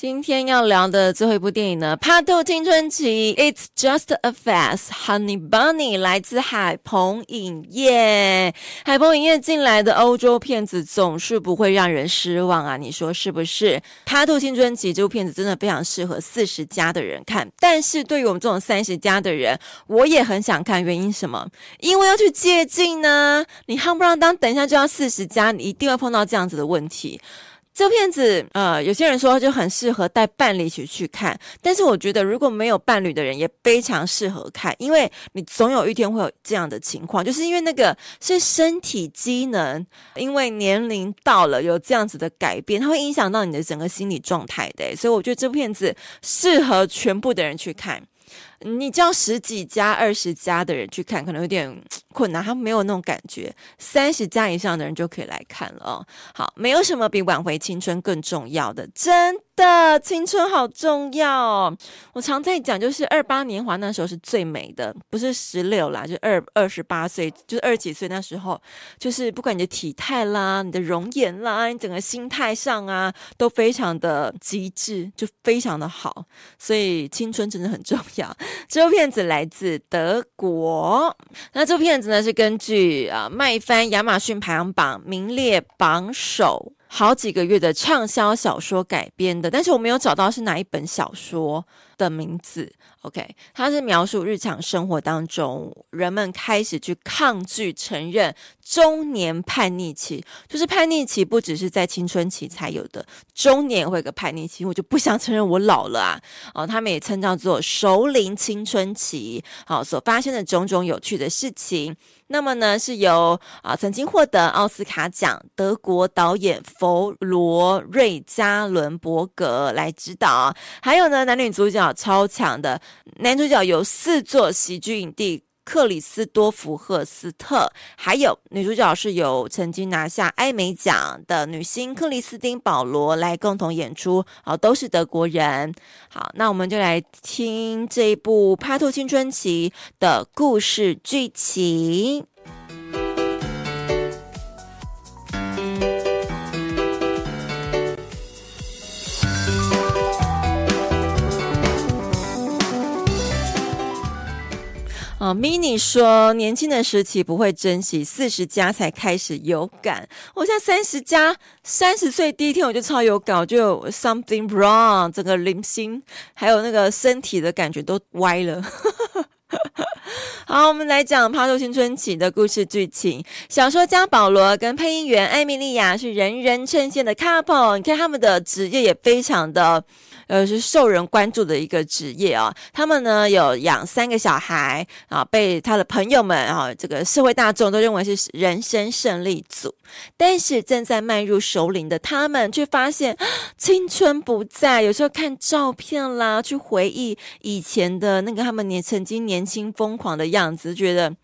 今天要聊的最后一部电影呢，《Part Two 青春期》，It's just a f a s t Honey Bunny 来自海鹏影业。海鹏影业进来的欧洲片子总是不会让人失望啊，你说是不是？《Part Two 青春期》这部片子真的非常适合四十加的人看，但是对于我们这种三十加的人，我也很想看。原因什么？因为要去借镜呢。你夯不啷当，等一下就要四十加，你一定会碰到这样子的问题。这片子，呃，有些人说就很适合带伴侣一起去看，但是我觉得如果没有伴侣的人也非常适合看，因为你总有一天会有这样的情况，就是因为那个是身体机能，因为年龄到了有这样子的改变，它会影响到你的整个心理状态的，所以我觉得这片子适合全部的人去看。你叫十几家、二十家的人去看，可能有点 困难，他没有那种感觉。三十家以上的人就可以来看了哦。好，没有什么比挽回青春更重要的，真的，青春好重要哦。我常在讲，就是二八年华那时候是最美的，不是十六啦，就二二十八岁，就是二十几岁那时候，就是不管你的体态啦、你的容颜啦、你整个心态上啊，都非常的极致，就非常的好。所以青春真的很重要。这部片子来自德国，那这部片子呢是根据啊卖翻亚马逊排行榜名列榜首好几个月的畅销小说改编的，但是我没有找到是哪一本小说的名字。OK，它是描述日常生活当中人们开始去抗拒承认中年叛逆期，就是叛逆期不只是在青春期才有的，中年会有个叛逆期，我就不想承认我老了啊。哦，他们也称叫做熟龄青春期，好，所发生的种种有趣的事情。那么呢，是由啊曾经获得奥斯卡奖德国导演弗罗瑞加伦伯格来指导，还有呢男女主角超强的男主角有四座喜剧影帝克里斯多福赫斯特，还有女主角是由曾经拿下艾美奖的女星克里斯汀保罗来共同演出，好，都是德国人。好，那我们就来听这一部《帕托青春期》的故事剧情。啊，mini 说年轻的时期不会珍惜，四十加才开始有感。我现在三十加，三十岁第一天我就超有感，我就有 something wrong，整个灵心还有那个身体的感觉都歪了。好，我们来讲《帕豆青春期》的故事剧情。小说家保罗跟配音员艾米莉亚是人人称羡的 couple，你看他们的职业也非常的。呃，是受人关注的一个职业啊。他们呢有养三个小孩啊，被他的朋友们啊，这个社会大众都认为是人生胜利组。但是正在迈入熟龄的他们，却发现青春不在。有时候看照片啦，去回忆以前的那个他们年曾经年年轻疯狂的样子，觉得。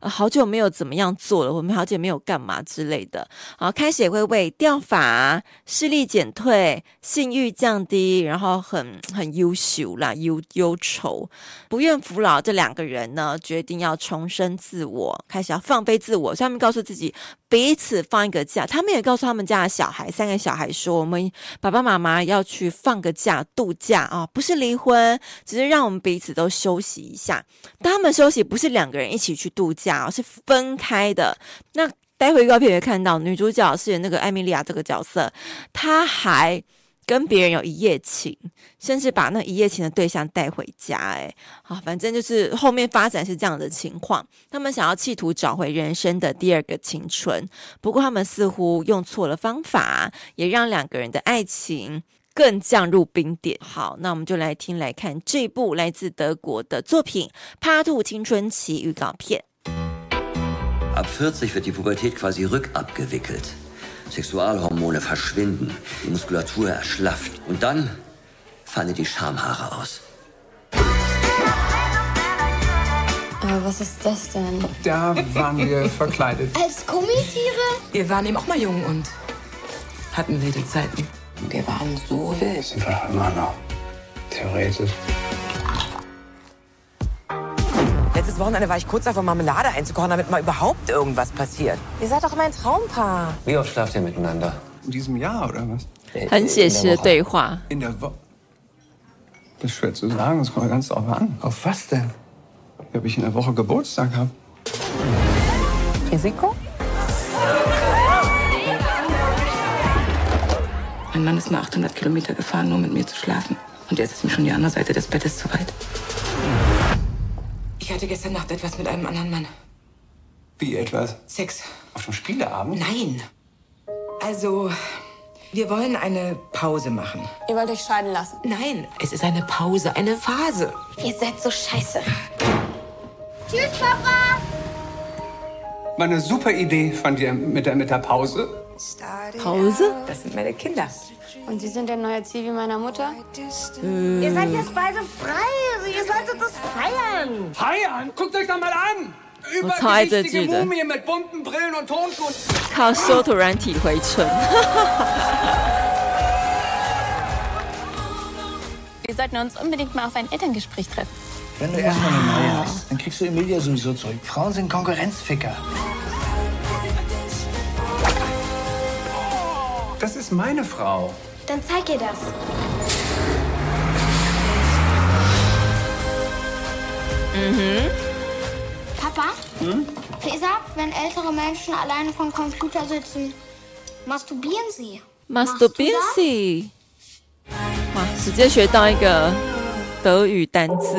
好久没有怎么样做了，我们好久没有干嘛之类的。好，开始也会为掉发、视力减退、性欲降低，然后很很优秀啦，忧忧愁，不愿服老。这两个人呢，决定要重生自我，开始要放飞自我。所以他们告诉自己，彼此放一个假。他们也告诉他们家的小孩，三个小孩说：“我们爸爸妈妈要去放个假度假啊，不是离婚，只是让我们彼此都休息一下。他们休息不是两个人一起去度假。”是分开的。那待会预告片会看到女主角是那个艾米莉亚这个角色，她还跟别人有一夜情，甚至把那一夜情的对象带回家。哎，好，反正就是后面发展是这样的情况。他们想要企图找回人生的第二个青春，不过他们似乎用错了方法，也让两个人的爱情更降入冰点。好，那我们就来听来看这部来自德国的作品《Part Two 青春期》预告片。Ab 40 wird die Pubertät quasi rückabgewickelt. Sexualhormone verschwinden, die Muskulatur erschlafft. Und dann fallen die Schamhaare aus. Aber was ist das denn? Da waren wir verkleidet. Als Gummitiere? Wir waren eben auch mal jung und hatten wilde Zeiten. Wir waren so wild. Sind wir doch immer noch. Theoretisch. Letztes Wochenende war ich kurz davor, Marmelade einzukochen, damit mal überhaupt irgendwas passiert. Ihr seid doch immer ein Traumpaar. Wie oft schlaft ihr miteinander? In diesem Jahr oder was? 很写实的对话。 In der Woche. Das ist schwer zu sagen, das kommt ganz drauf an. Auf was denn? Ob ich in der Woche Geburtstag habe? Risiko? Mein Mann ist mal 800 Kilometer gefahren, nur mit mir zu schlafen. Und jetzt ist mir schon die andere Seite des Bettes zu weit. Ich hatte gestern Nacht etwas mit einem anderen Mann. Wie etwas? Sex. Auf dem Spieleabend? Nein. Also, wir wollen eine Pause machen. Ihr wollt euch scheiden lassen. Nein, es ist eine Pause, eine Phase. Ihr seid so scheiße. Tschüss, Papa! War eine super Idee von dir mit der, mit der Pause. Pause? Das sind meine Kinder. Und Sie sind der neue Zivi meiner Mutter? Ihr seid jetzt beide frei. Also ihr solltet das feiern. Feiern? Guckt euch doch mal an! Was heute Übergewichtige Güte. Mumie mit bunten Brillen und Tonschuhen. 靠修图软体回春。 Wir sollten uns unbedingt mal auf ein Elterngespräch treffen. Wenn du erstmal eine neue hast, dann kriegst du Emilia sowieso zurück. Frauen sind Konkurrenzficker. ist meine Frau. Dann zeig ihr das. Papa? Faser, wenn ältere Menschen alleine vom Computer sitzen, masturbieren sie. Machst du das? Masturbation，哇，直接学到一个德语单字。《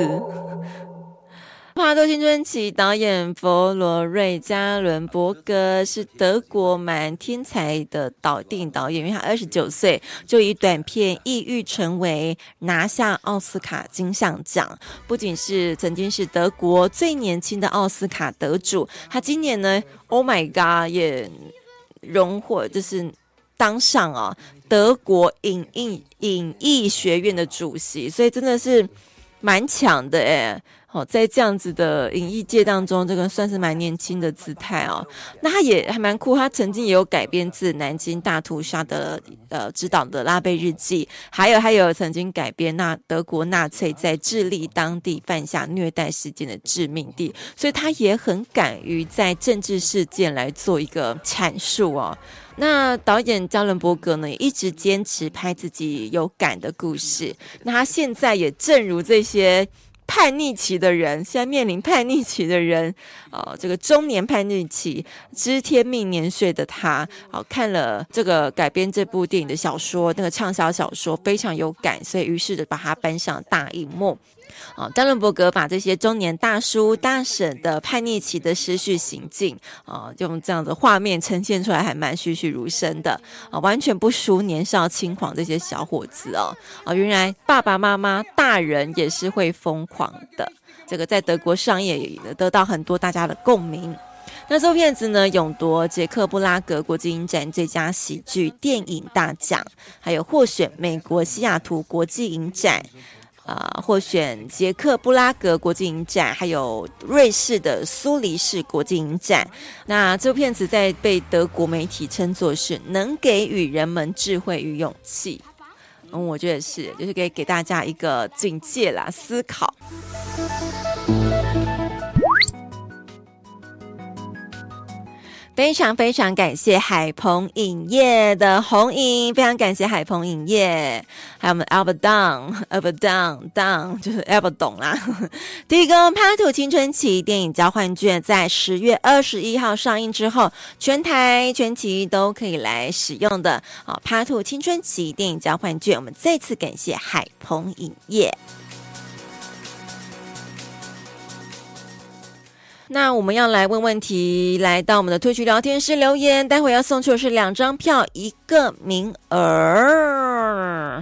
帕多青春期》导演佛罗瑞加伦伯格是德国蛮天才的导电影导演，因为他二十九岁就以短片《抑郁》成为拿下奥斯卡金像奖，不仅是曾经是德国最年轻的奥斯卡得主，他今年呢，Oh my God，也荣获就是当上啊德国影艺影艺学院的主席，所以真的是蛮强的诶。好，在这样子的影艺界当中，这个算是蛮年轻的姿态哦。那他也还蛮酷，他曾经也有改编自南京大屠杀的呃指导的《拉贝日记》，还有还有曾经改编那德国纳粹在智利当地犯下虐待事件的致命地，所以他也很敢于在政治事件来做一个阐述哦。那导演加伦伯格呢，也一直坚持拍自己有感的故事。那他现在也正如这些。叛逆期的人，现在面临叛逆期的人，呃，这个中年叛逆期，知天命年岁的他，好、看了这个改编这部电影的小说，那个畅销小说非常有感，所以于是的把它搬上大荧幕。啊，加伦伯格把这些中年大叔大婶的叛逆期的失序行径，啊，用这样的画面呈现出来，还蛮栩栩如生的，啊，完全不输年少轻狂这些小伙子哦，啊，原来爸爸妈妈大人也是会疯狂的，这个在德国上映也得到很多大家的共鸣。那这部片子呢，勇夺捷克布拉格国际影展最佳喜剧电影大奖，还有获选美国西雅图国际影展。啊，获选捷克布拉格国际影展，还有瑞士的苏黎世国际影展。那这部片子在被德国媒体称作是能给予人们智慧与勇气。嗯，我觉得是，就是给给大家一个警戒啦，思考。非常非常感谢海鹏影业的红影，非常感谢海鹏影业，还有我们 Albert Down，Albert Down Down 就是 Albert 懂啦。提供帕图青春期电影交换券，在十月二十一号上映之后，全台全期都可以来使用的。好，帕图青春期电影交换券，我们再次感谢海鹏影业。那我们要来问问题，来到我们的推曲聊天室留言，待会要送出的是两张票，一个名额。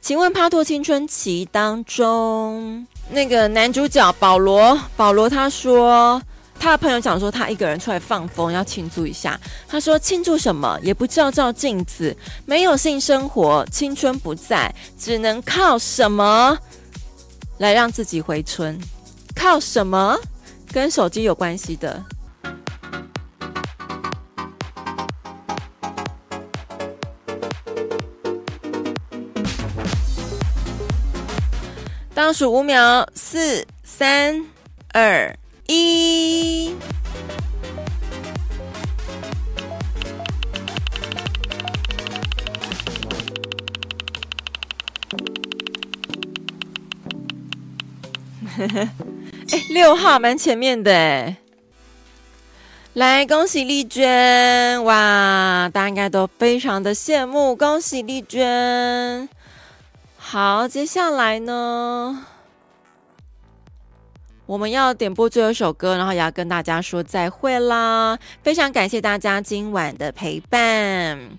请问《帕托青春期》当中那个男主角保罗，保罗他说他的朋友讲说他一个人出来放风要庆祝一下。他说庆祝什么？也不照照镜子，没有性生活，青春不在，只能靠什么来让自己回春？靠什么？跟手机有关系的。倒数五秒，四、三、二、一。哎，六号蛮前面的哎。来，恭喜丽娟！哇，大家应该都非常的羡慕，恭喜丽娟。好，接下来呢，我们要点播最后一首歌，然后也要跟大家说再会啦。非常感谢大家今晚的陪伴。